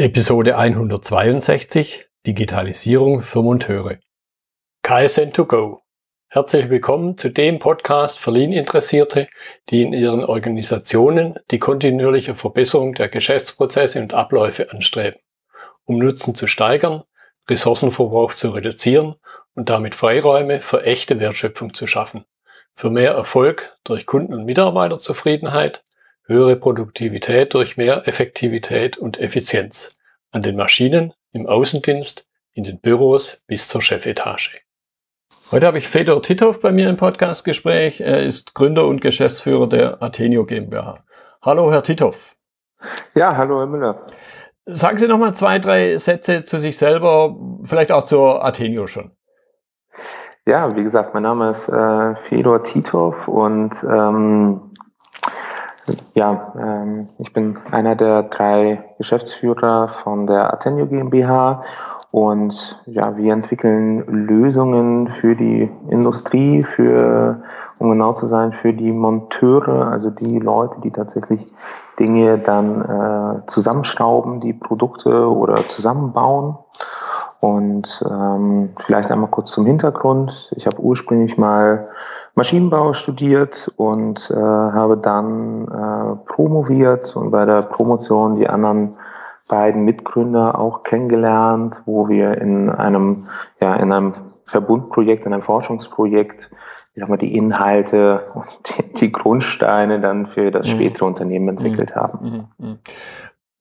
Episode 162 Digitalisierung für Monteure. KSN2Go. Herzlich willkommen zu dem Podcast für Lean-Interessierte, die in ihren Organisationen die kontinuierliche Verbesserung der Geschäftsprozesse und Abläufe anstreben, um Nutzen zu steigern, Ressourcenverbrauch zu reduzieren und damit Freiräume für echte Wertschöpfung zu schaffen, für mehr Erfolg durch Kunden- und Mitarbeiterzufriedenheit höhere Produktivität durch mehr Effektivität und Effizienz an den Maschinen, im Außendienst, in den Büros bis zur Chefetage. Heute habe ich Fedor Titov bei mir im Podcastgespräch. Er ist Gründer und Geschäftsführer der Athenio GmbH. Hallo, Herr Titov. Ja, hallo, Herr Müller. Sagen Sie noch mal zwei, drei Sätze zu sich selber, vielleicht auch zur Athenio schon. Ja, wie gesagt, mein Name ist äh, Fedor Titov und ähm, ja, ähm, ich bin einer der drei Geschäftsführer von der Atenio GmbH und ja, wir entwickeln Lösungen für die Industrie, für, um genau zu sein, für die Monteure, also die Leute, die tatsächlich Dinge dann äh, zusammenschrauben, die Produkte oder zusammenbauen. Und ähm, vielleicht einmal kurz zum Hintergrund. Ich habe ursprünglich mal Maschinenbau studiert und äh, habe dann äh, promoviert und bei der Promotion die anderen beiden Mitgründer auch kennengelernt, wo wir in einem, ja, in einem Verbundprojekt, in einem Forschungsprojekt, ich sag mal, die Inhalte und die, die Grundsteine dann für das mhm. spätere Unternehmen entwickelt mhm. haben.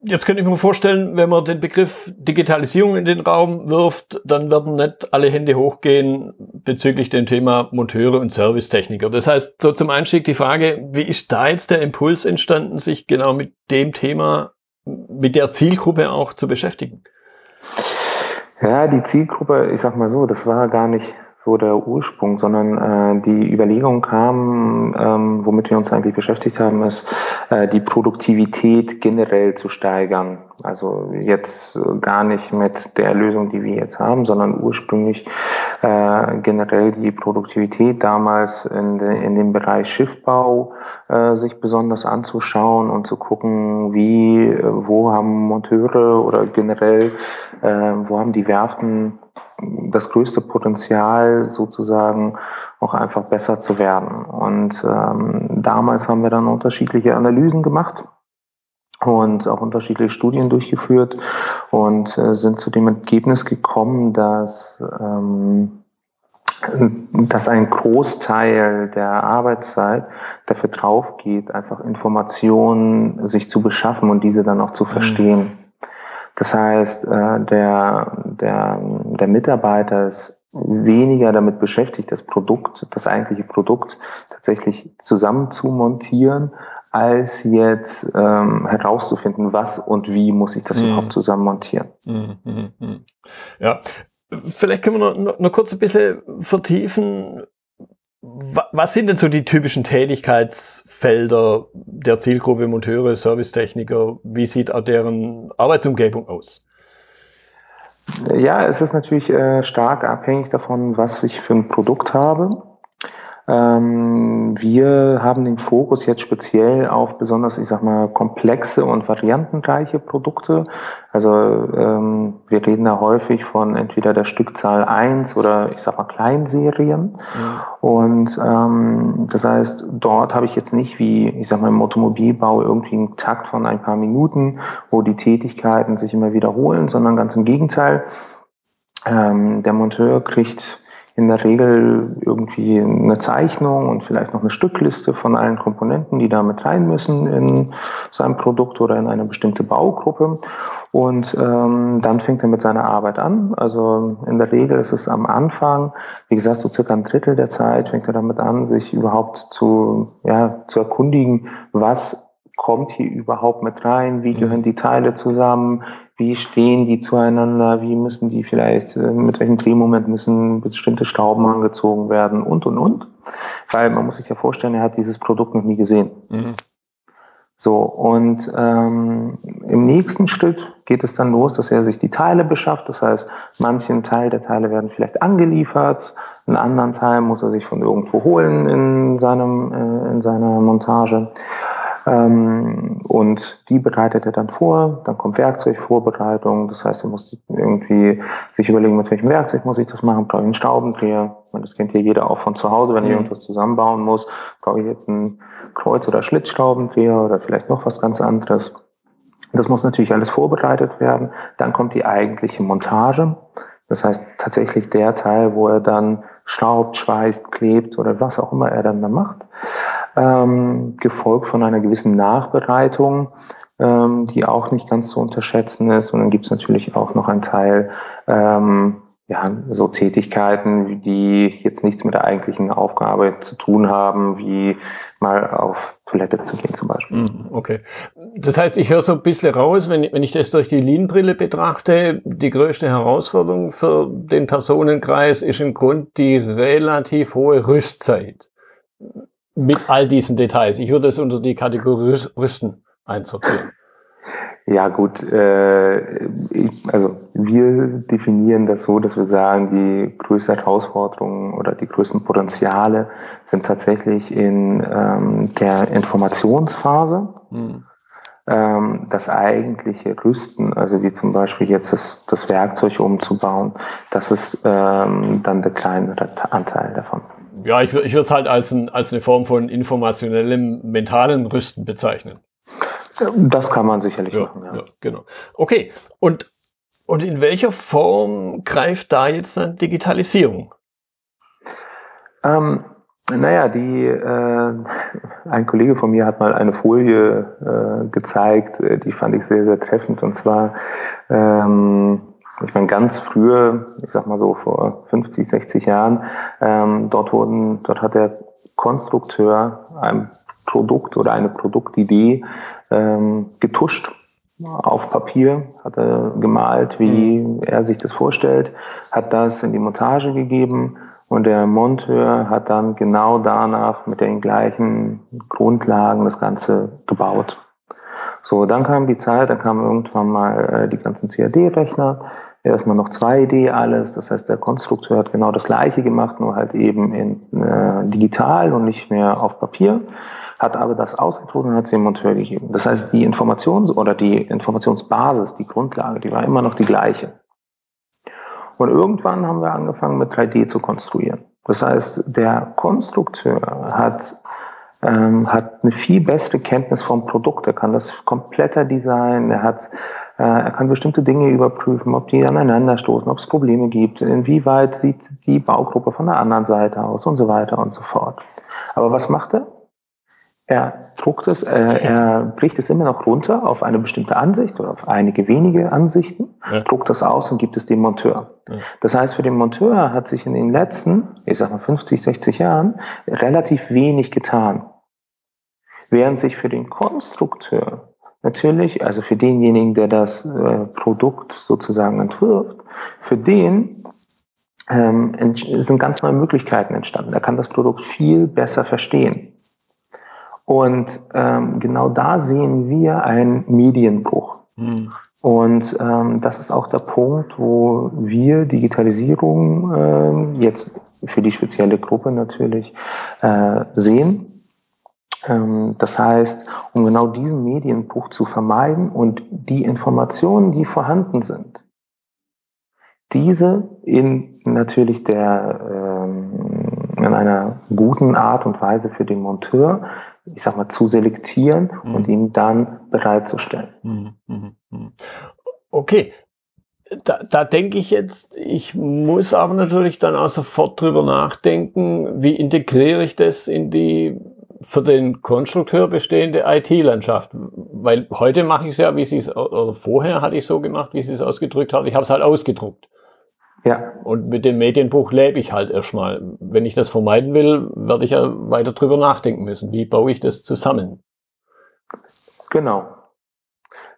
Jetzt könnte ich mir vorstellen, wenn man den Begriff Digitalisierung in den Raum wirft, dann werden nicht alle Hände hochgehen bezüglich dem Thema Monteure und Servicetechniker. Das heißt, so zum Einstieg die Frage, wie ist da jetzt der Impuls entstanden, sich genau mit dem Thema, mit der Zielgruppe auch zu beschäftigen? Ja, die Zielgruppe, ich sag mal so, das war gar nicht so der Ursprung, sondern äh, die Überlegung kam, ähm, womit wir uns eigentlich beschäftigt haben, ist, äh, die Produktivität generell zu steigern. Also jetzt gar nicht mit der Lösung, die wir jetzt haben, sondern ursprünglich äh, generell die Produktivität damals in, de, in dem Bereich Schiffbau äh, sich besonders anzuschauen und zu gucken, wie, äh, wo haben Monteure oder generell, äh, wo haben die Werften das größte Potenzial sozusagen auch einfach besser zu werden. Und ähm, damals haben wir dann unterschiedliche Analysen gemacht und auch unterschiedliche Studien durchgeführt und äh, sind zu dem Ergebnis gekommen, dass ähm, dass ein Großteil der Arbeitszeit dafür drauf geht, einfach Informationen sich zu beschaffen und diese dann auch zu mhm. Das heißt, äh, der, der, der Mitarbeiter ist weniger damit beschäftigt, das Produkt, das eigentliche Produkt tatsächlich zusammen zu montieren, als jetzt ähm, herauszufinden, was und wie muss ich das mhm. überhaupt zusammen montieren. Mhm, mhm, mhm. Ja, vielleicht können wir noch, noch kurz ein bisschen vertiefen, was sind denn so die typischen Tätigkeitsfelder der Zielgruppe Monteure, Servicetechniker? Wie sieht deren Arbeitsumgebung aus? Ja, es ist natürlich äh, stark abhängig davon, was ich für ein Produkt habe. Ähm, wir haben den Fokus jetzt speziell auf besonders, ich sag mal, komplexe und variantenreiche Produkte. Also ähm, wir reden da häufig von entweder der Stückzahl 1 oder ich sag mal Kleinserien. Mhm. Und ähm, das heißt, dort habe ich jetzt nicht wie, ich sag mal, im Automobilbau irgendwie einen Takt von ein paar Minuten, wo die Tätigkeiten sich immer wiederholen, sondern ganz im Gegenteil. Ähm, der Monteur kriegt in der Regel irgendwie eine Zeichnung und vielleicht noch eine Stückliste von allen Komponenten, die da mit rein müssen in sein Produkt oder in eine bestimmte Baugruppe. Und ähm, dann fängt er mit seiner Arbeit an. Also in der Regel ist es am Anfang, wie gesagt, so circa ein Drittel der Zeit fängt er damit an, sich überhaupt zu, ja, zu erkundigen, was kommt hier überhaupt mit rein, wie gehören die Teile zusammen, wie stehen die zueinander, wie müssen die vielleicht, äh, mit welchem Drehmoment müssen bestimmte Schrauben angezogen werden und, und, und. Weil man muss sich ja vorstellen, er hat dieses Produkt noch nie gesehen. Mhm. So, und ähm, im nächsten Schritt geht es dann los, dass er sich die Teile beschafft. Das heißt, manchen Teil der Teile werden vielleicht angeliefert, einen anderen Teil muss er sich von irgendwo holen in, seinem, äh, in seiner Montage. Ähm, und die bereitet er dann vor, dann kommt Werkzeugvorbereitung, das heißt, er muss irgendwie sich überlegen, mit welchem Werkzeug muss ich das machen, brauche ich einen Schraubendreher, das kennt ja jeder auch von zu Hause, wenn ich mhm. irgendwas zusammenbauen muss, brauche ich jetzt einen Kreuz- oder Schlitzschraubendreher oder vielleicht noch was ganz anderes. Das muss natürlich alles vorbereitet werden. Dann kommt die eigentliche Montage. Das heißt tatsächlich der Teil, wo er dann schraubt, schweißt, klebt oder was auch immer er dann da macht. Ähm, gefolgt von einer gewissen Nachbereitung, ähm, die auch nicht ganz zu unterschätzen ist. Und dann gibt es natürlich auch noch einen Teil, ähm, ja, so Tätigkeiten, die jetzt nichts mit der eigentlichen Aufgabe zu tun haben, wie mal auf Toilette zu gehen zum Beispiel. Mhm, okay. Das heißt, ich höre so ein bisschen raus, wenn ich, wenn ich das durch die Lean-Brille betrachte, die größte Herausforderung für den Personenkreis ist im Grund die relativ hohe Rüstzeit. Mit all diesen Details. Ich würde es unter die Kategorie Rüsten einsortieren. Ja gut, äh, ich, also wir definieren das so, dass wir sagen, die größten Herausforderungen oder die größten Potenziale sind tatsächlich in ähm, der Informationsphase. Mhm. Ähm, das eigentliche Rüsten, also wie zum Beispiel jetzt das, das Werkzeug umzubauen, das ist ähm, dann der kleinere Anteil davon. Ja, ich, ich würde es halt als, ein, als eine Form von informationellem, mentalen Rüsten bezeichnen. Das kann man sicherlich ja, machen, ja. ja. Genau. Okay. Und, und in welcher Form greift da jetzt dann Digitalisierung? Ähm, naja, die, äh, ein Kollege von mir hat mal eine Folie äh, gezeigt, äh, die fand ich sehr, sehr treffend. Und zwar, ähm, ich meine, ganz früher, ich sag mal so vor 50, 60 Jahren, ähm, dort wurden, dort hat der Konstrukteur ein Produkt oder eine Produktidee ähm, getuscht auf Papier, hat er gemalt, wie mhm. er sich das vorstellt, hat das in die Montage gegeben und der Monteur hat dann genau danach mit den gleichen Grundlagen das Ganze gebaut. So, dann kam die Zeit, dann kamen irgendwann mal äh, die ganzen CAD-Rechner, erstmal noch 2D alles, das heißt der Konstrukteur hat genau das gleiche gemacht, nur halt eben in äh, digital und nicht mehr auf Papier hat aber das ausgedruckt und hat es dem Monteur gegeben. Das heißt, die Informations- oder die Informationsbasis, die Grundlage, die war immer noch die gleiche. Und irgendwann haben wir angefangen mit 3D zu konstruieren. Das heißt, der Konstrukteur hat, ähm, hat eine viel bessere Kenntnis vom Produkt. Er kann das kompletter designen. Er hat, äh, er kann bestimmte Dinge überprüfen, ob die aneinander stoßen, ob es Probleme gibt, inwieweit sieht die Baugruppe von der anderen Seite aus und so weiter und so fort. Aber was macht er? Er druckt es, äh, er bricht es immer noch runter auf eine bestimmte Ansicht oder auf einige wenige Ansichten, ja. druckt das aus und gibt es dem Monteur. Ja. Das heißt, für den Monteur hat sich in den letzten, ich sag mal 50, 60 Jahren relativ wenig getan. Während sich für den Konstrukteur natürlich, also für denjenigen, der das äh, Produkt sozusagen entwirft, für den ähm, sind ganz neue Möglichkeiten entstanden. Er kann das Produkt viel besser verstehen. Und ähm, genau da sehen wir einen Medienbruch. Mhm. Und ähm, das ist auch der Punkt, wo wir Digitalisierung ähm, jetzt für die spezielle Gruppe natürlich äh, sehen. Ähm, das heißt, um genau diesen Medienbruch zu vermeiden und die Informationen, die vorhanden sind, diese in natürlich der ähm, in einer guten Art und Weise für den Monteur ich sag mal, zu selektieren mhm. und ihm dann bereitzustellen. Mhm. mhm. Mhm. Okay. Da, da denke ich jetzt, ich muss aber natürlich dann auch sofort drüber nachdenken, wie integriere ich das in die für den Konstrukteur bestehende IT-Landschaft. Weil heute mache ich es ja, wie sie es, oder vorher hatte ich so gemacht, wie sie es ausgedrückt hat. Ich habe es halt ausgedruckt. Ja. Und mit dem Medienbuch lebe ich halt erstmal. Wenn ich das vermeiden will, werde ich ja weiter drüber nachdenken müssen. Wie baue ich das zusammen? Genau.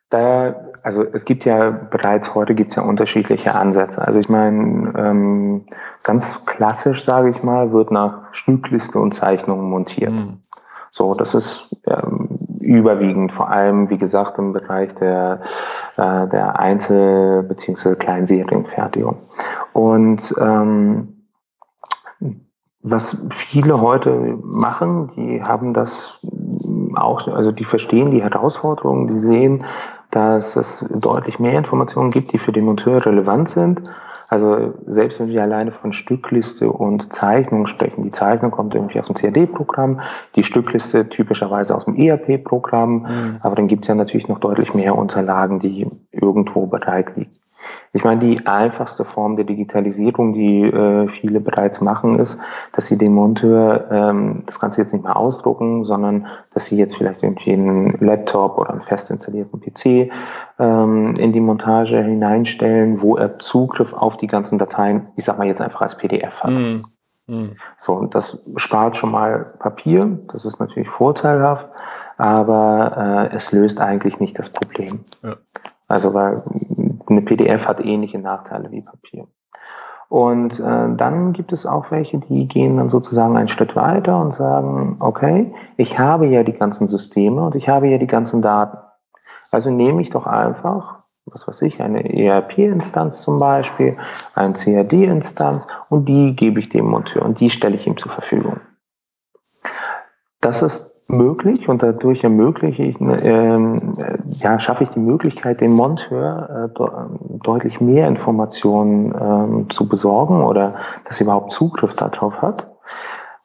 Da, also es gibt ja bereits heute gibt es ja unterschiedliche Ansätze. Also ich meine, ähm, ganz klassisch, sage ich mal, wird nach Stückliste und Zeichnungen montiert. Mhm. So, das ist ähm, überwiegend, vor allem, wie gesagt, im Bereich der, äh, der Einzel- bzw. Kleinserienfertigung. Und ähm, was viele heute machen, die haben das auch, also die verstehen die Herausforderungen, die sehen, dass es deutlich mehr Informationen gibt, die für den Monteur relevant sind. Also selbst wenn wir alleine von Stückliste und Zeichnung sprechen, die Zeichnung kommt irgendwie aus dem CAD-Programm, die Stückliste typischerweise aus dem ERP-Programm, mhm. aber dann gibt es ja natürlich noch deutlich mehr Unterlagen, die irgendwo bereit liegen. Ich meine, die einfachste Form der Digitalisierung, die äh, viele bereits machen, ist, dass sie dem Monteur ähm, das Ganze jetzt nicht mehr ausdrucken, sondern dass sie jetzt vielleicht irgendwie einen Laptop oder einen fest installierten PC ähm, in die Montage hineinstellen, wo er Zugriff auf die ganzen Dateien, ich sag mal jetzt einfach als PDF hat. Mm. So, und das spart schon mal Papier, das ist natürlich vorteilhaft, aber äh, es löst eigentlich nicht das Problem. Ja. Also weil eine PDF hat ähnliche Nachteile wie Papier. Und äh, dann gibt es auch welche, die gehen dann sozusagen einen Schritt weiter und sagen, okay, ich habe ja die ganzen Systeme und ich habe ja die ganzen Daten. Also nehme ich doch einfach, was weiß ich, eine ERP-Instanz zum Beispiel, eine CAD-Instanz und die gebe ich dem Monteur und die stelle ich ihm zur Verfügung. Das ist möglich und dadurch ermögliche ich, ähm, ja, schaffe ich die Möglichkeit, dem Monteur äh, deutlich mehr Informationen ähm, zu besorgen oder dass er überhaupt Zugriff darauf hat.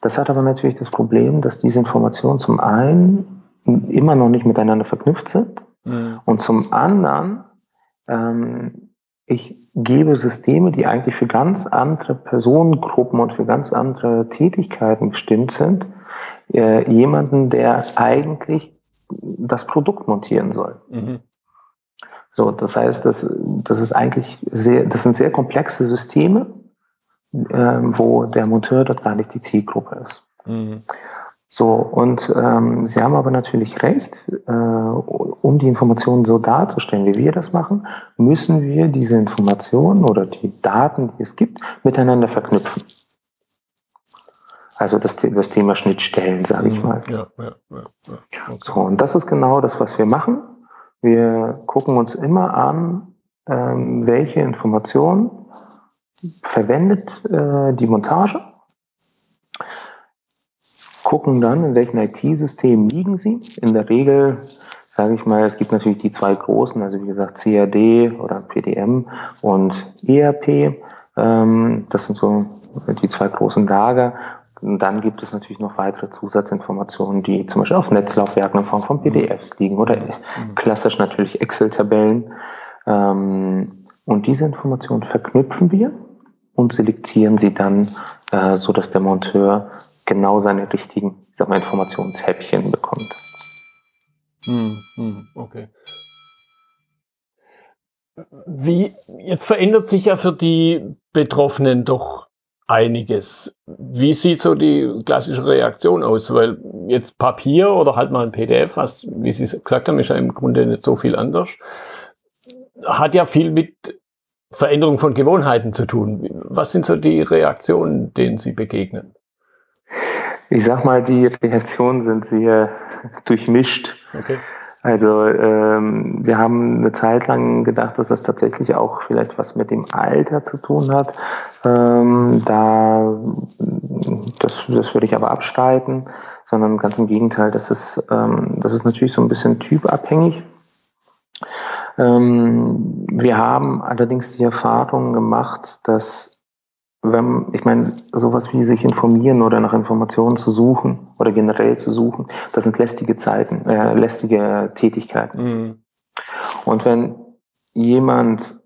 Das hat aber natürlich das Problem, dass diese Informationen zum einen immer noch nicht miteinander verknüpft sind mhm. und zum anderen ähm, ich gebe Systeme, die eigentlich für ganz andere Personengruppen und für ganz andere Tätigkeiten bestimmt sind, äh, jemanden, der eigentlich das Produkt montieren soll. Mhm. So, das heißt, das, das ist eigentlich sehr, das sind sehr komplexe Systeme, äh, wo der Monteur dort gar nicht die Zielgruppe ist. Mhm. So, und ähm, Sie haben aber natürlich recht, äh, um die Informationen so darzustellen, wie wir das machen, müssen wir diese Informationen oder die Daten, die es gibt, miteinander verknüpfen. Also das, das Thema Schnittstellen, sage ich mhm. mal. Ja, ja, ja, ja. Okay. So, und das ist genau das, was wir machen. Wir gucken uns immer an, ähm, welche Informationen verwendet äh, die Montage, gucken dann, in welchen IT-Systemen liegen sie. In der Regel, sage ich mal, es gibt natürlich die zwei großen, also wie gesagt CAD oder PDM und ERP. Ähm, das sind so die zwei großen Lager. Und dann gibt es natürlich noch weitere Zusatzinformationen, die zum Beispiel auf Netzlaufwerken in Form von PDFs liegen oder mhm. klassisch natürlich Excel-Tabellen. Ähm, und diese Informationen verknüpfen wir und selektieren sie dann, äh, so dass der Monteur genau seine richtigen, ich sag mal, Informationshäppchen bekommt. Hm, hm, okay. Wie, jetzt verändert sich ja für die Betroffenen doch einiges. Wie sieht so die klassische Reaktion aus? Weil jetzt Papier oder halt mal ein PDF, was, wie Sie gesagt haben, ist ja im Grunde nicht so viel anders, hat ja viel mit Veränderung von Gewohnheiten zu tun. Was sind so die Reaktionen, denen Sie begegnen? Ich sag mal, die Reaktionen sind sehr durchmischt. Okay. Also ähm, wir haben eine Zeit lang gedacht, dass das tatsächlich auch vielleicht was mit dem Alter zu tun hat. Ähm, da das, das würde ich aber abstreiten, sondern ganz im Gegenteil, das ist, ähm, das ist natürlich so ein bisschen typabhängig. Ähm, wir haben allerdings die Erfahrung gemacht, dass wenn, ich meine, sowas wie sich informieren oder nach Informationen zu suchen oder generell zu suchen, das sind lästige Zeiten, äh, lästige Tätigkeiten. Mhm. Und wenn jemand,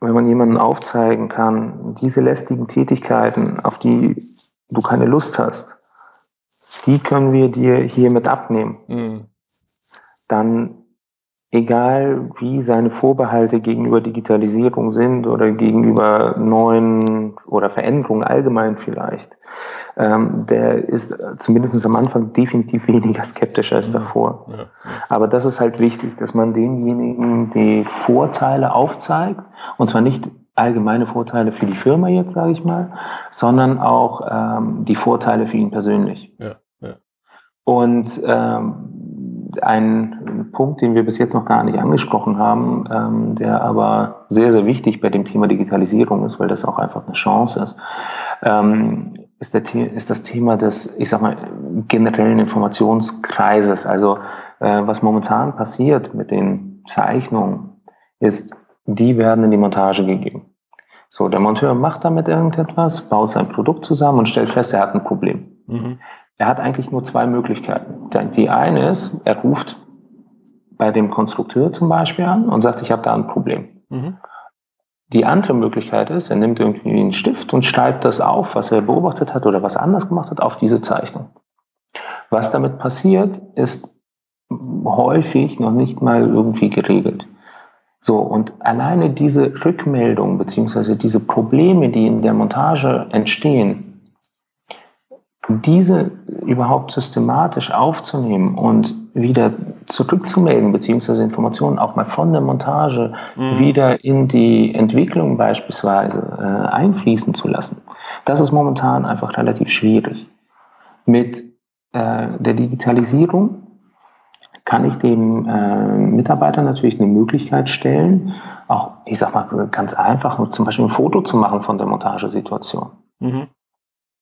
wenn man jemanden aufzeigen kann, diese lästigen Tätigkeiten, auf die du keine Lust hast, die können wir dir hiermit abnehmen. Mhm. Dann egal wie seine Vorbehalte gegenüber Digitalisierung sind oder gegenüber neuen oder Veränderungen allgemein vielleicht, ähm, der ist zumindest am Anfang definitiv weniger skeptisch als davor. Ja, ja. Aber das ist halt wichtig, dass man demjenigen die Vorteile aufzeigt und zwar nicht allgemeine Vorteile für die Firma jetzt, sage ich mal, sondern auch ähm, die Vorteile für ihn persönlich. Ja, ja. Und ähm, ein Punkt, den wir bis jetzt noch gar nicht angesprochen haben, ähm, der aber sehr, sehr wichtig bei dem Thema Digitalisierung ist, weil das auch einfach eine Chance ist. Ähm, ist, ist das Thema des, ich sag mal, generellen Informationskreises. Also äh, was momentan passiert mit den Zeichnungen, ist, die werden in die Montage gegeben. So, der Monteur macht damit irgendetwas, baut sein Produkt zusammen und stellt fest, er hat ein Problem. Mhm. Er hat eigentlich nur zwei Möglichkeiten. Die eine ist, er ruft bei dem Konstrukteur zum Beispiel an und sagt, ich habe da ein Problem. Mhm. Die andere Möglichkeit ist, er nimmt irgendwie einen Stift und schreibt das auf, was er beobachtet hat oder was er anders gemacht hat, auf diese Zeichnung. Was damit passiert, ist häufig noch nicht mal irgendwie geregelt. So, und alleine diese Rückmeldung beziehungsweise diese Probleme, die in der Montage entstehen, diese überhaupt systematisch aufzunehmen und wieder zurückzumelden, beziehungsweise Informationen auch mal von der Montage mhm. wieder in die Entwicklung beispielsweise äh, einfließen zu lassen, das ist momentan einfach relativ schwierig. Mit äh, der Digitalisierung kann ich dem äh, Mitarbeiter natürlich eine Möglichkeit stellen, auch, ich sag mal, ganz einfach, zum Beispiel ein Foto zu machen von der Montagesituation. Mhm.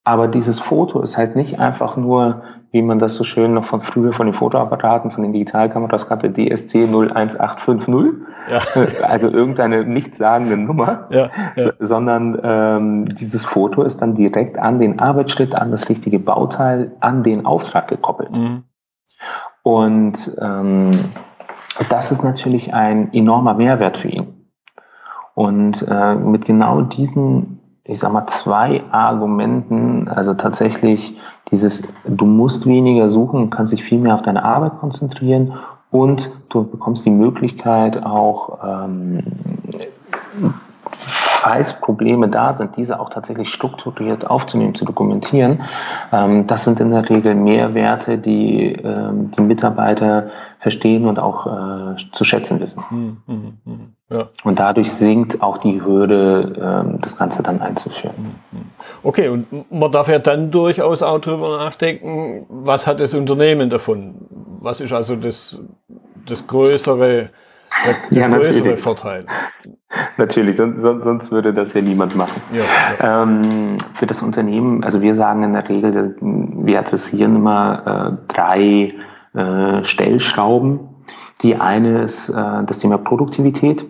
Aber dieses Foto ist halt nicht einfach nur, wie man das so schön noch von früher von den Fotoapparaten, von den Digitalkameras kannte, DSC 01850, ja. also irgendeine nichtssagende Nummer, ja, ja. sondern ähm, dieses Foto ist dann direkt an den Arbeitsschritt, an das richtige Bauteil, an den Auftrag gekoppelt. Mhm. Und ähm, das ist natürlich ein enormer Mehrwert für ihn. Und äh, mit genau diesen ich sag mal, zwei Argumenten, also tatsächlich dieses, du musst weniger suchen, kannst dich viel mehr auf deine Arbeit konzentrieren und du bekommst die Möglichkeit auch ähm, falls Probleme da sind, diese auch tatsächlich strukturiert aufzunehmen, zu dokumentieren. Ähm, das sind in der Regel Mehrwerte, die ähm, die Mitarbeiter verstehen und auch äh, zu schätzen wissen. Ja. Und dadurch sinkt auch die Hürde, ähm, das Ganze dann einzuführen. Hm, hm. Okay, und man darf ja dann durchaus auch darüber nachdenken, was hat das Unternehmen davon? Was ist also das, das größere der, der ja, größere natürlich. Vorteil. Natürlich, sonst, sonst, würde das ja niemand machen. Ja. Ähm, für das Unternehmen, also wir sagen in der Regel, wir adressieren immer äh, drei äh, Stellschrauben. Die eine ist äh, das Thema Produktivität.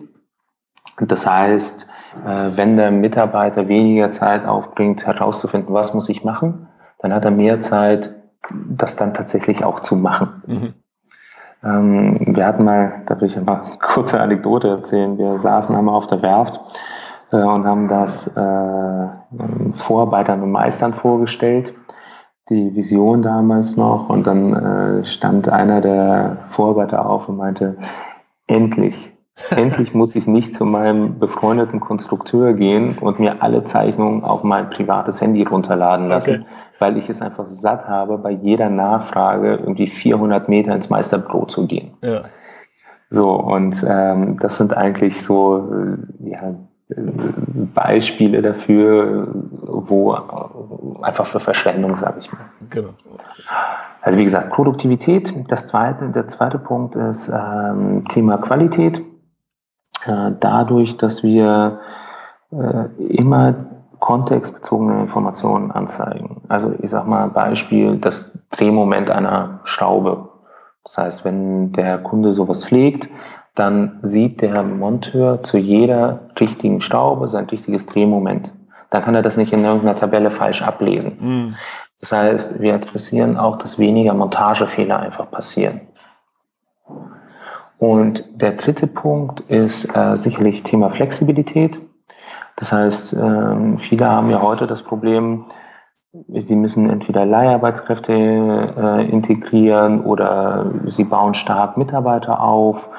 Das heißt, äh, wenn der Mitarbeiter weniger Zeit aufbringt, herauszufinden, was muss ich machen, dann hat er mehr Zeit, das dann tatsächlich auch zu machen. Mhm. Ähm, wir hatten mal, da will ich mal eine kurze Anekdote erzählen. Wir saßen einmal auf der Werft äh, und haben das äh, Vorarbeitern und Meistern vorgestellt, die Vision damals noch. Und dann äh, stand einer der Vorarbeiter auf und meinte, endlich, endlich muss ich nicht zu meinem befreundeten Konstrukteur gehen und mir alle Zeichnungen auf mein privates Handy runterladen lassen, okay weil ich es einfach satt habe, bei jeder Nachfrage irgendwie 400 Meter ins Meisterbüro zu gehen. Ja. So, und ähm, das sind eigentlich so äh, ja, Beispiele dafür, wo einfach für Verschwendung, sage ich mal. Genau. Also wie gesagt, Produktivität. Das zweite, der zweite Punkt ist ähm, Thema Qualität. Äh, dadurch, dass wir äh, immer kontextbezogene Informationen anzeigen. Also ich sage mal Beispiel, das Drehmoment einer Schraube. Das heißt, wenn der Kunde sowas pflegt, dann sieht der Monteur zu jeder richtigen Schraube sein richtiges Drehmoment. Dann kann er das nicht in irgendeiner Tabelle falsch ablesen. Mhm. Das heißt, wir adressieren auch, dass weniger Montagefehler einfach passieren. Und der dritte Punkt ist äh, sicherlich Thema Flexibilität. Das heißt, ähm, viele haben ja heute das Problem, sie müssen entweder Leiharbeitskräfte äh, integrieren oder sie bauen stark Mitarbeiter auf.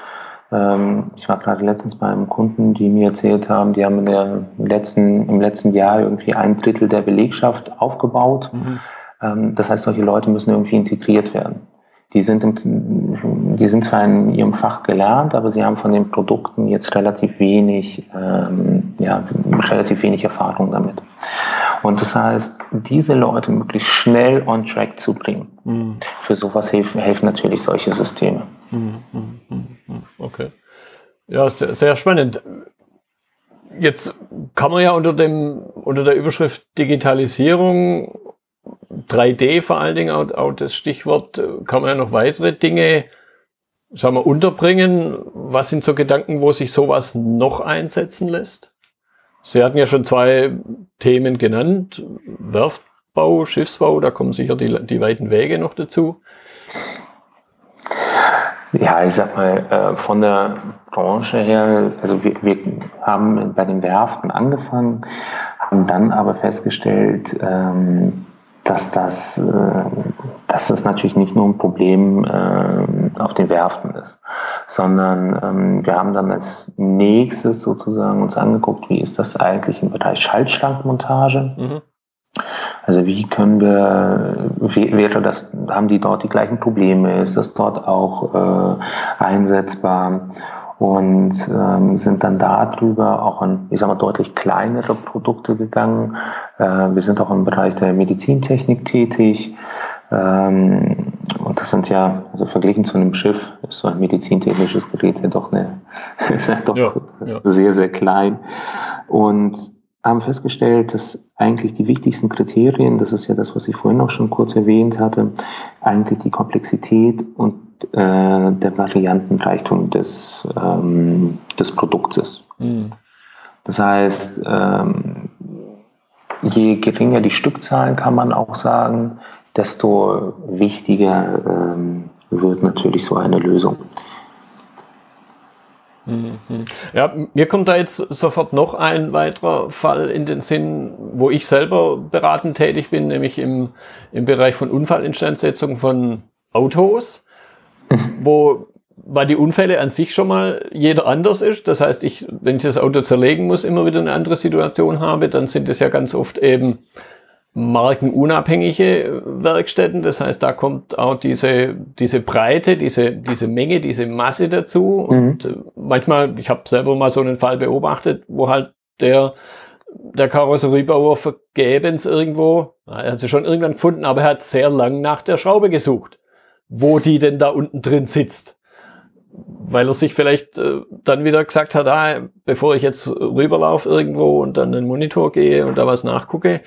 Ähm, ich war gerade letztens bei einem Kunden, die mir erzählt haben, die haben in der letzten, im letzten Jahr irgendwie ein Drittel der Belegschaft aufgebaut. Mhm. Ähm, das heißt, solche Leute müssen irgendwie integriert werden die sind, im, die sind zwar in ihrem Fach gelernt, aber sie haben von den Produkten jetzt relativ wenig, ähm, ja, relativ wenig Erfahrung damit. Und das heißt, diese Leute möglichst schnell on track zu bringen. Mhm. Für sowas helfen, helfen natürlich solche Systeme. Mhm, mhm, mhm, okay. Ja, sehr, sehr spannend. Jetzt kann man ja unter dem unter der Überschrift Digitalisierung, 3D vor allen Dingen, auch, auch das Stichwort, kann man ja noch weitere Dinge sagen wir, unterbringen? Was sind so Gedanken, wo sich sowas noch einsetzen lässt? Sie hatten ja schon zwei Themen genannt. Werftbau, Schiffsbau, da kommen sicher die, die weiten Wege noch dazu. Ja, ich sag mal, äh, von der Branche her, also wir, wir haben bei den Werften angefangen, haben dann aber festgestellt, ähm, dass das, äh, dass das natürlich nicht nur ein Problem äh, auf den Werften ist, sondern ähm, wir haben dann als nächstes sozusagen uns angeguckt, wie ist das eigentlich im Bereich Schaltschrankmontage? Mhm. Also wie können wir, wäre das, haben die dort die gleichen Probleme? Ist das dort auch äh, einsetzbar? Und ähm, sind dann darüber auch an, ich sag mal, deutlich kleinere Produkte gegangen. Äh, wir sind auch im Bereich der Medizintechnik tätig. Ähm, und das sind ja, also verglichen zu einem Schiff, ist so ein medizintechnisches Gerät ja doch, eine, ist ja doch ja, ja. sehr, sehr klein. Und haben festgestellt, dass eigentlich die wichtigsten Kriterien, das ist ja das, was ich vorhin auch schon kurz erwähnt hatte, eigentlich die Komplexität und äh, der Variantenreichtum des, ähm, des Produkts ist. Mhm. Das heißt, ähm, je geringer die Stückzahlen, kann man auch sagen, desto wichtiger ähm, wird natürlich so eine Lösung. Mhm. Ja, mir kommt da jetzt sofort noch ein weiterer Fall in den Sinn, wo ich selber beratend tätig bin, nämlich im, im Bereich von Unfallinstandsetzung von Autos. wo weil die Unfälle an sich schon mal jeder anders ist. Das heißt, ich, wenn ich das Auto zerlegen muss, immer wieder eine andere Situation habe, dann sind es ja ganz oft eben markenunabhängige Werkstätten. Das heißt, da kommt auch diese, diese Breite, diese, diese Menge, diese Masse dazu. Mhm. Und äh, manchmal, ich habe selber mal so einen Fall beobachtet, wo halt der, der Karosseriebauer vergebens irgendwo, er hat sie schon irgendwann gefunden, aber er hat sehr lang nach der Schraube gesucht, wo die denn da unten drin sitzt weil er sich vielleicht äh, dann wieder gesagt hat, ah, bevor ich jetzt rüberlaufe irgendwo und dann den Monitor gehe und da was nachgucke,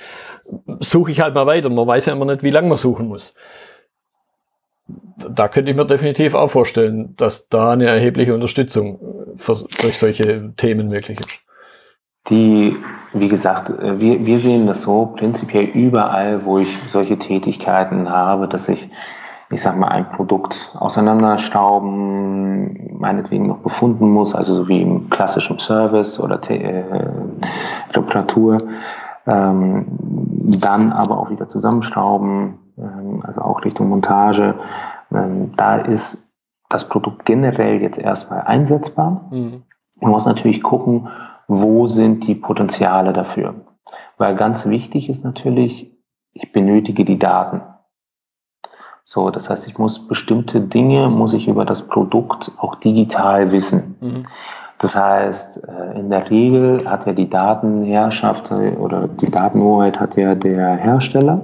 suche ich halt mal weiter. Man weiß ja immer nicht, wie lange man suchen muss. Da könnte ich mir definitiv auch vorstellen, dass da eine erhebliche Unterstützung für, durch solche Themen möglich ist. Die, wie gesagt, wir, wir sehen das so prinzipiell überall, wo ich solche Tätigkeiten habe, dass ich ich sag mal, ein Produkt auseinanderstauben, meinetwegen noch befunden muss, also so wie im klassischen Service oder äh, Reparatur, ähm, dann aber auch wieder zusammenstauben, ähm, also auch Richtung Montage. Ähm, da ist das Produkt generell jetzt erstmal einsetzbar. Mhm. Man muss natürlich gucken, wo sind die Potenziale dafür. Weil ganz wichtig ist natürlich, ich benötige die Daten. So, das heißt, ich muss bestimmte Dinge, muss ich über das Produkt auch digital wissen. Mhm. Das heißt, äh, in der Regel hat ja die Datenherrschaft oder die Datenhoheit hat ja der Hersteller.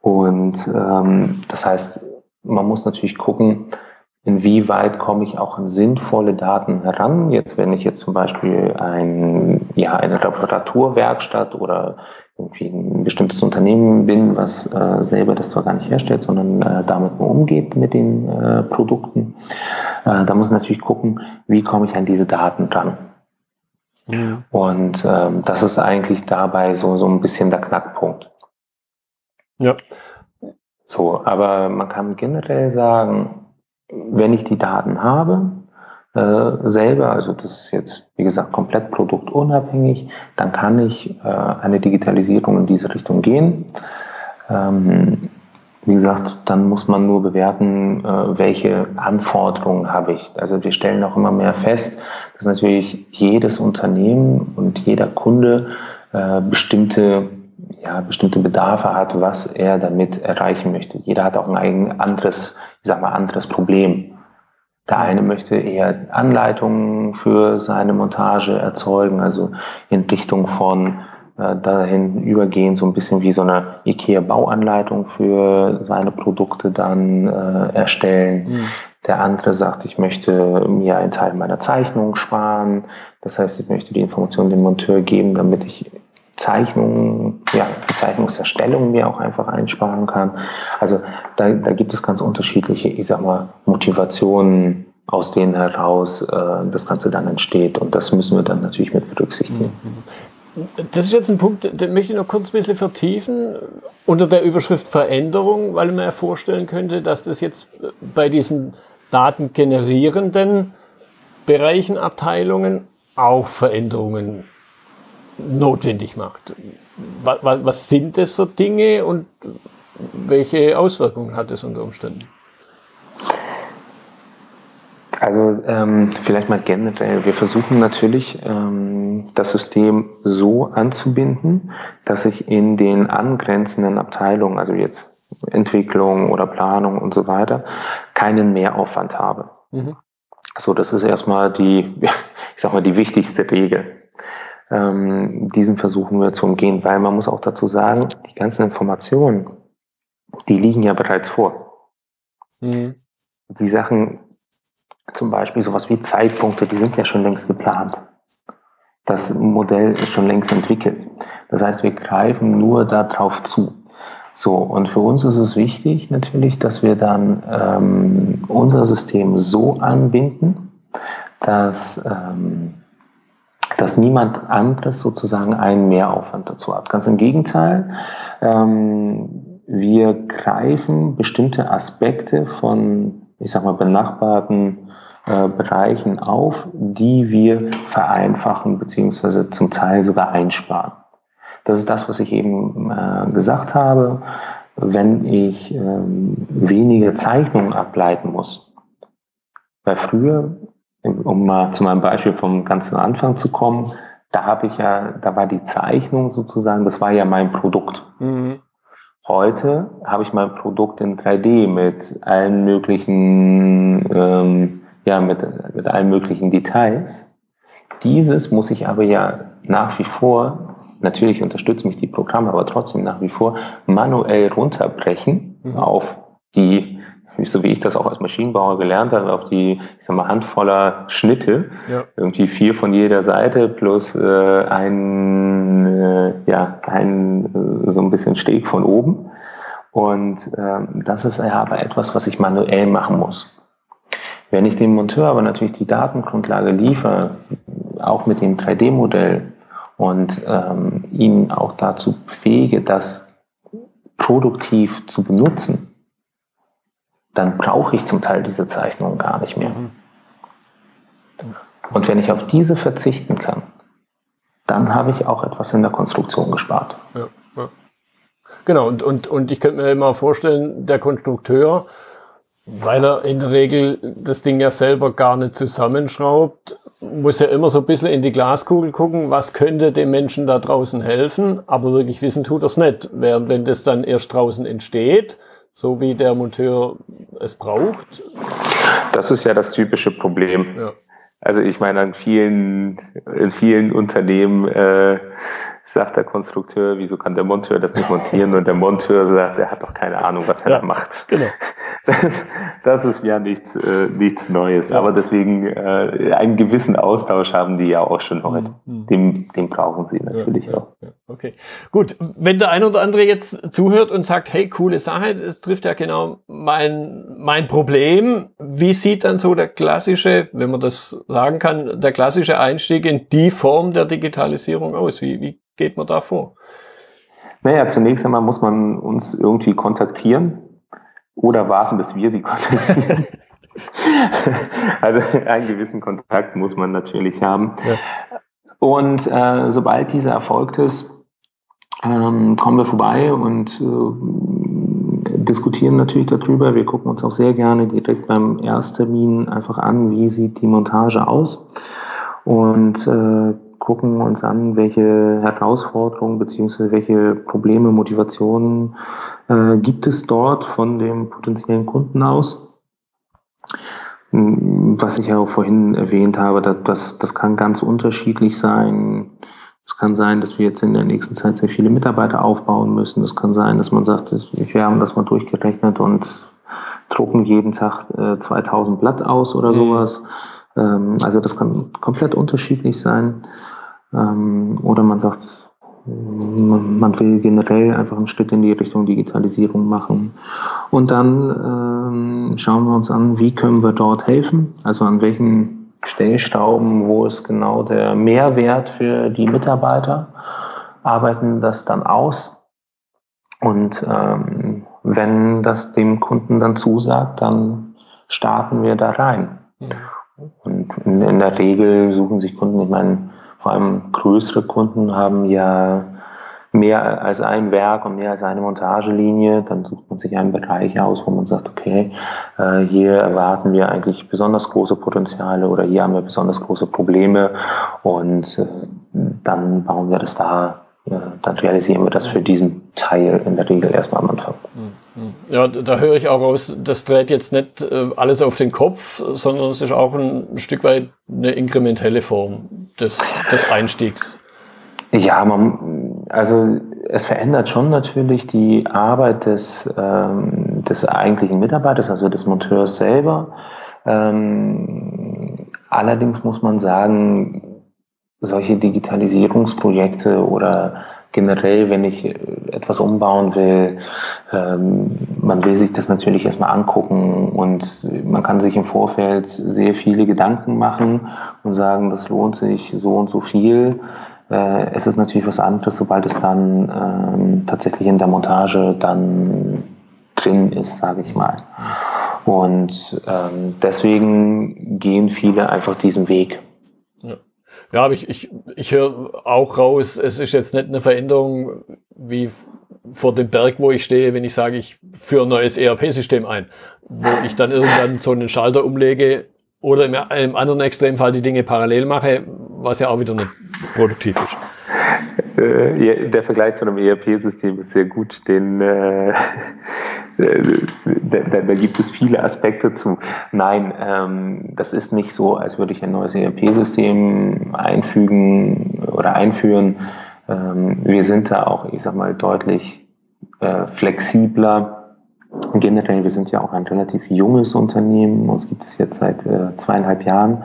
Und ähm, das heißt, man muss natürlich gucken, inwieweit komme ich auch an sinnvolle Daten heran. Jetzt, wenn ich jetzt zum Beispiel ein, ja, eine Reparaturwerkstatt oder irgendwie ein bestimmtes Unternehmen bin, was äh, selber das zwar gar nicht herstellt, sondern äh, damit nur umgeht mit den äh, Produkten, äh, da muss ich natürlich gucken, wie komme ich an diese Daten ran. Ja. Und ähm, das ist eigentlich dabei so, so ein bisschen der Knackpunkt. Ja. So, aber man kann generell sagen, wenn ich die Daten habe, äh, selber, also das ist jetzt, wie gesagt, komplett produktunabhängig, dann kann ich äh, eine Digitalisierung in diese Richtung gehen. Ähm, wie gesagt, dann muss man nur bewerten, äh, welche Anforderungen habe ich. Also wir stellen auch immer mehr fest, dass natürlich jedes Unternehmen und jeder Kunde äh, bestimmte ja, bestimmte Bedarfe hat, was er damit erreichen möchte. Jeder hat auch ein eigen anderes, ich sag mal, anderes Problem. Der eine möchte eher Anleitungen für seine Montage erzeugen, also in Richtung von äh, dahin übergehen, so ein bisschen wie so eine IKEA-Bauanleitung für seine Produkte dann äh, erstellen. Mhm. Der andere sagt, ich möchte mir einen Teil meiner Zeichnung sparen. Das heißt, ich möchte die Information dem Monteur geben, damit ich Zeichnungen, ja, die Zeichnungserstellung mir auch einfach einsparen kann. Also da, da gibt es ganz unterschiedliche, ich sag mal, Motivationen, aus denen heraus äh, das Ganze dann entsteht. Und das müssen wir dann natürlich mit berücksichtigen. Das ist jetzt ein Punkt, den möchte ich noch kurz ein bisschen vertiefen. Unter der Überschrift Veränderung, weil man ja vorstellen könnte, dass das jetzt bei diesen datengenerierenden Bereichen, Abteilungen auch Veränderungen notwendig macht. Was, was sind das für Dinge und welche Auswirkungen hat es unter Umständen? Also ähm, vielleicht mal generell. Wir versuchen natürlich ähm, das System so anzubinden, dass ich in den angrenzenden Abteilungen, also jetzt Entwicklung oder Planung und so weiter, keinen Mehraufwand habe. Mhm. So, das ist erstmal die, ich sag mal, die wichtigste Regel. Ähm, diesen versuchen wir zu umgehen, weil man muss auch dazu sagen, die ganzen Informationen, die liegen ja bereits vor. Mhm. Die Sachen zum Beispiel sowas wie Zeitpunkte, die sind ja schon längst geplant. Das Modell ist schon längst entwickelt. Das heißt, wir greifen nur darauf zu. So, und für uns ist es wichtig natürlich, dass wir dann ähm, unser System so anbinden, dass, ähm, dass niemand anderes sozusagen einen Mehraufwand dazu hat. Ganz im Gegenteil, ähm, wir greifen bestimmte Aspekte von, ich sag mal, benachbarten äh, Bereichen auf, die wir vereinfachen beziehungsweise zum Teil sogar einsparen. Das ist das, was ich eben äh, gesagt habe. Wenn ich ähm, weniger Zeichnungen ableiten muss. Weil früher, um mal zu meinem Beispiel vom ganzen Anfang zu kommen, da habe ich ja, da war die Zeichnung sozusagen, das war ja mein Produkt. Mhm. Heute habe ich mein Produkt in 3D mit allen möglichen ähm, ja, mit, mit allen möglichen Details. Dieses muss ich aber ja nach wie vor, natürlich unterstützen mich die Programme, aber trotzdem nach wie vor manuell runterbrechen mhm. auf die, so wie ich das auch als Maschinenbauer gelernt habe, auf die, ich sag mal, handvoller Schnitte. Ja. Irgendwie vier von jeder Seite plus äh, ein, äh, ja, ein äh, so ein bisschen Steg von oben. Und äh, das ist ja aber etwas, was ich manuell machen muss. Wenn ich dem Monteur aber natürlich die Datengrundlage liefere, auch mit dem 3D-Modell und ähm, ihn auch dazu befähige, das produktiv zu benutzen, dann brauche ich zum Teil diese Zeichnungen gar nicht mehr. Mhm. Und wenn ich auf diese verzichten kann, dann habe ich auch etwas in der Konstruktion gespart. Ja, ja. Genau, und, und, und ich könnte mir immer vorstellen, der Konstrukteur weil er in der Regel das Ding ja selber gar nicht zusammenschraubt, muss er immer so ein bisschen in die Glaskugel gucken, was könnte dem Menschen da draußen helfen, aber wirklich wissen tut er es nicht. Während wenn das dann erst draußen entsteht, so wie der Monteur es braucht. Das ist ja das typische Problem. Ja. Also ich meine, an vielen, in vielen Unternehmen äh, sagt der Konstrukteur, wieso kann der Monteur das nicht montieren? Und der Monteur sagt, er hat doch keine Ahnung, was er ja, da macht. Genau. Das, das ist ja nichts, äh, nichts Neues. Ja. Aber deswegen äh, einen gewissen Austausch haben die ja auch schon heute. Mhm. Den, den brauchen sie natürlich ja, auch. Okay. Gut, wenn der ein oder andere jetzt zuhört und sagt, hey, coole Sache, das trifft ja genau mein, mein Problem. Wie sieht dann so der klassische, wenn man das sagen kann, der klassische Einstieg in die Form der Digitalisierung aus? Wie, wie geht man da vor? Naja, zunächst einmal muss man uns irgendwie kontaktieren oder warten, bis wir sie kontaktieren. also einen gewissen Kontakt muss man natürlich haben. Ja. Und äh, sobald dieser erfolgt ist, ähm, kommen wir vorbei und äh, diskutieren natürlich darüber. Wir gucken uns auch sehr gerne direkt beim Ersttermin einfach an, wie sieht die Montage aus und äh, gucken uns an, welche Herausforderungen beziehungsweise welche Probleme, Motivationen äh, gibt es dort von dem potenziellen Kunden aus. Hm, was ich ja auch vorhin erwähnt habe, das, das, das kann ganz unterschiedlich sein. Es kann sein, dass wir jetzt in der nächsten Zeit sehr viele Mitarbeiter aufbauen müssen. Es kann sein, dass man sagt, wir haben das mal durchgerechnet und drucken jeden Tag äh, 2000 Blatt aus oder mhm. sowas. Ähm, also das kann komplett unterschiedlich sein. Ähm, oder man sagt, man will generell einfach einen Schritt in die Richtung Digitalisierung machen. Und dann ähm, schauen wir uns an, wie können wir dort helfen, also an welchen Stellschrauben, wo ist genau der Mehrwert für die Mitarbeiter, arbeiten das dann aus. Und ähm, wenn das dem Kunden dann zusagt, dann starten wir da rein. Und in, in der Regel suchen sich Kunden, ich meine, vor allem größere Kunden haben ja mehr als ein Werk und mehr als eine Montagelinie, dann sucht man sich einen Bereich aus, wo man sagt, okay, äh, hier erwarten wir eigentlich besonders große Potenziale oder hier haben wir besonders große Probleme. Und äh, dann bauen wir das da, äh, dann realisieren wir das für diesen Teil in der Regel erstmal am Anfang. Mhm. Ja, da höre ich auch raus, das dreht jetzt nicht alles auf den Kopf, sondern es ist auch ein Stück weit eine inkrementelle Form des, des Einstiegs. Ja, man, also es verändert schon natürlich die Arbeit des, ähm, des eigentlichen Mitarbeiters, also des Monteurs selber. Ähm, allerdings muss man sagen, solche Digitalisierungsprojekte oder generell, wenn ich etwas umbauen will, ähm, man will sich das natürlich erstmal angucken und man kann sich im Vorfeld sehr viele Gedanken machen und sagen, das lohnt sich so und so viel. Äh, es ist natürlich was anderes, sobald es dann ähm, tatsächlich in der Montage dann drin ist, sage ich mal. Und ähm, deswegen gehen viele einfach diesen Weg. Ja, ja aber ich, ich, ich höre auch raus, es ist jetzt nicht eine Veränderung wie vor dem Berg, wo ich stehe, wenn ich sage, ich führe ein neues ERP-System ein, wo ich dann irgendwann so einen Schalter umlege oder im, im anderen Extremfall die Dinge parallel mache, was ja auch wieder nicht produktiv ist. Äh, der Vergleich zu einem ERP-System ist sehr gut, den äh, da, da, da, gibt es viele Aspekte zu. Nein, ähm, das ist nicht so, als würde ich ein neues ERP-System einfügen oder einführen. Ähm, wir sind da auch, ich sag mal, deutlich äh, flexibler generell, wir sind ja auch ein relativ junges Unternehmen, uns gibt es jetzt seit äh, zweieinhalb Jahren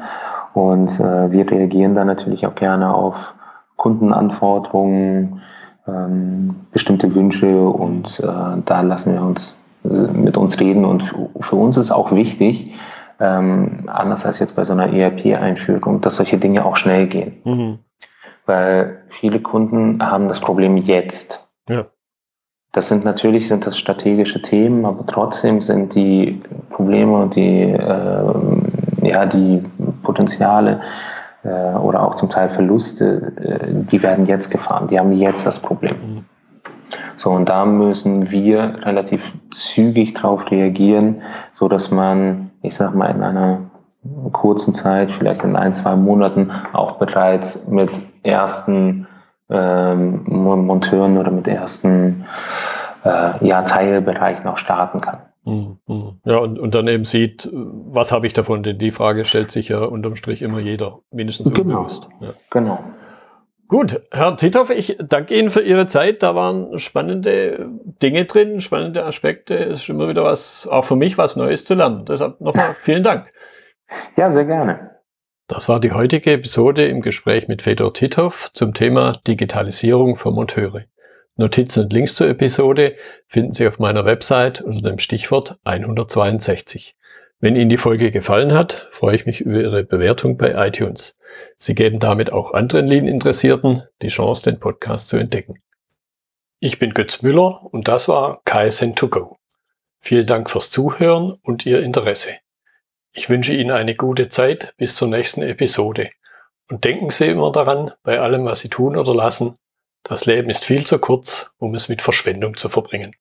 und äh, wir reagieren da natürlich auch gerne auf Kundenanforderungen, ähm, bestimmte Wünsche und äh, da lassen wir uns mit uns reden und für uns ist auch wichtig, ähm, anders als jetzt bei so einer ERP-Einführung, dass solche Dinge auch schnell gehen. Mhm. Weil viele Kunden haben das Problem jetzt. Ja. Das sind natürlich sind das strategische Themen, aber trotzdem sind die Probleme und die, äh, ja, die Potenziale äh, oder auch zum Teil Verluste, äh, die werden jetzt gefahren. Die haben jetzt das Problem. Mhm. So, und da müssen wir relativ zügig drauf reagieren, so dass man, ich sag mal, in einer kurzen Zeit, vielleicht in ein, zwei Monaten, auch bereits mit ersten ähm, Monteuren oder mit ersten äh, ja, Teilbereichen auch starten kann. Mhm, mhm. Ja, und, und dann eben sieht, was habe ich davon? Denn die Frage stellt sich ja unterm Strich immer jeder, mindestens genau. unbewusst. Ja. Genau. Gut, Herr Tithoff, ich danke Ihnen für Ihre Zeit. Da waren spannende Dinge drin, spannende Aspekte. Es ist immer wieder was, auch für mich, was Neues zu lernen. Deshalb nochmal vielen Dank. Ja, sehr gerne. Das war die heutige Episode im Gespräch mit Fedor Titov zum Thema Digitalisierung für Monteure. Notizen und Links zur Episode finden Sie auf meiner Website unter dem Stichwort 162. Wenn Ihnen die Folge gefallen hat, freue ich mich über Ihre Bewertung bei iTunes. Sie geben damit auch anderen Lean-Interessierten die Chance, den Podcast zu entdecken. Ich bin Götz Müller und das war KSN2Go. Vielen Dank fürs Zuhören und Ihr Interesse. Ich wünsche Ihnen eine gute Zeit bis zur nächsten Episode. Und denken Sie immer daran, bei allem, was Sie tun oder lassen, das Leben ist viel zu kurz, um es mit Verschwendung zu verbringen.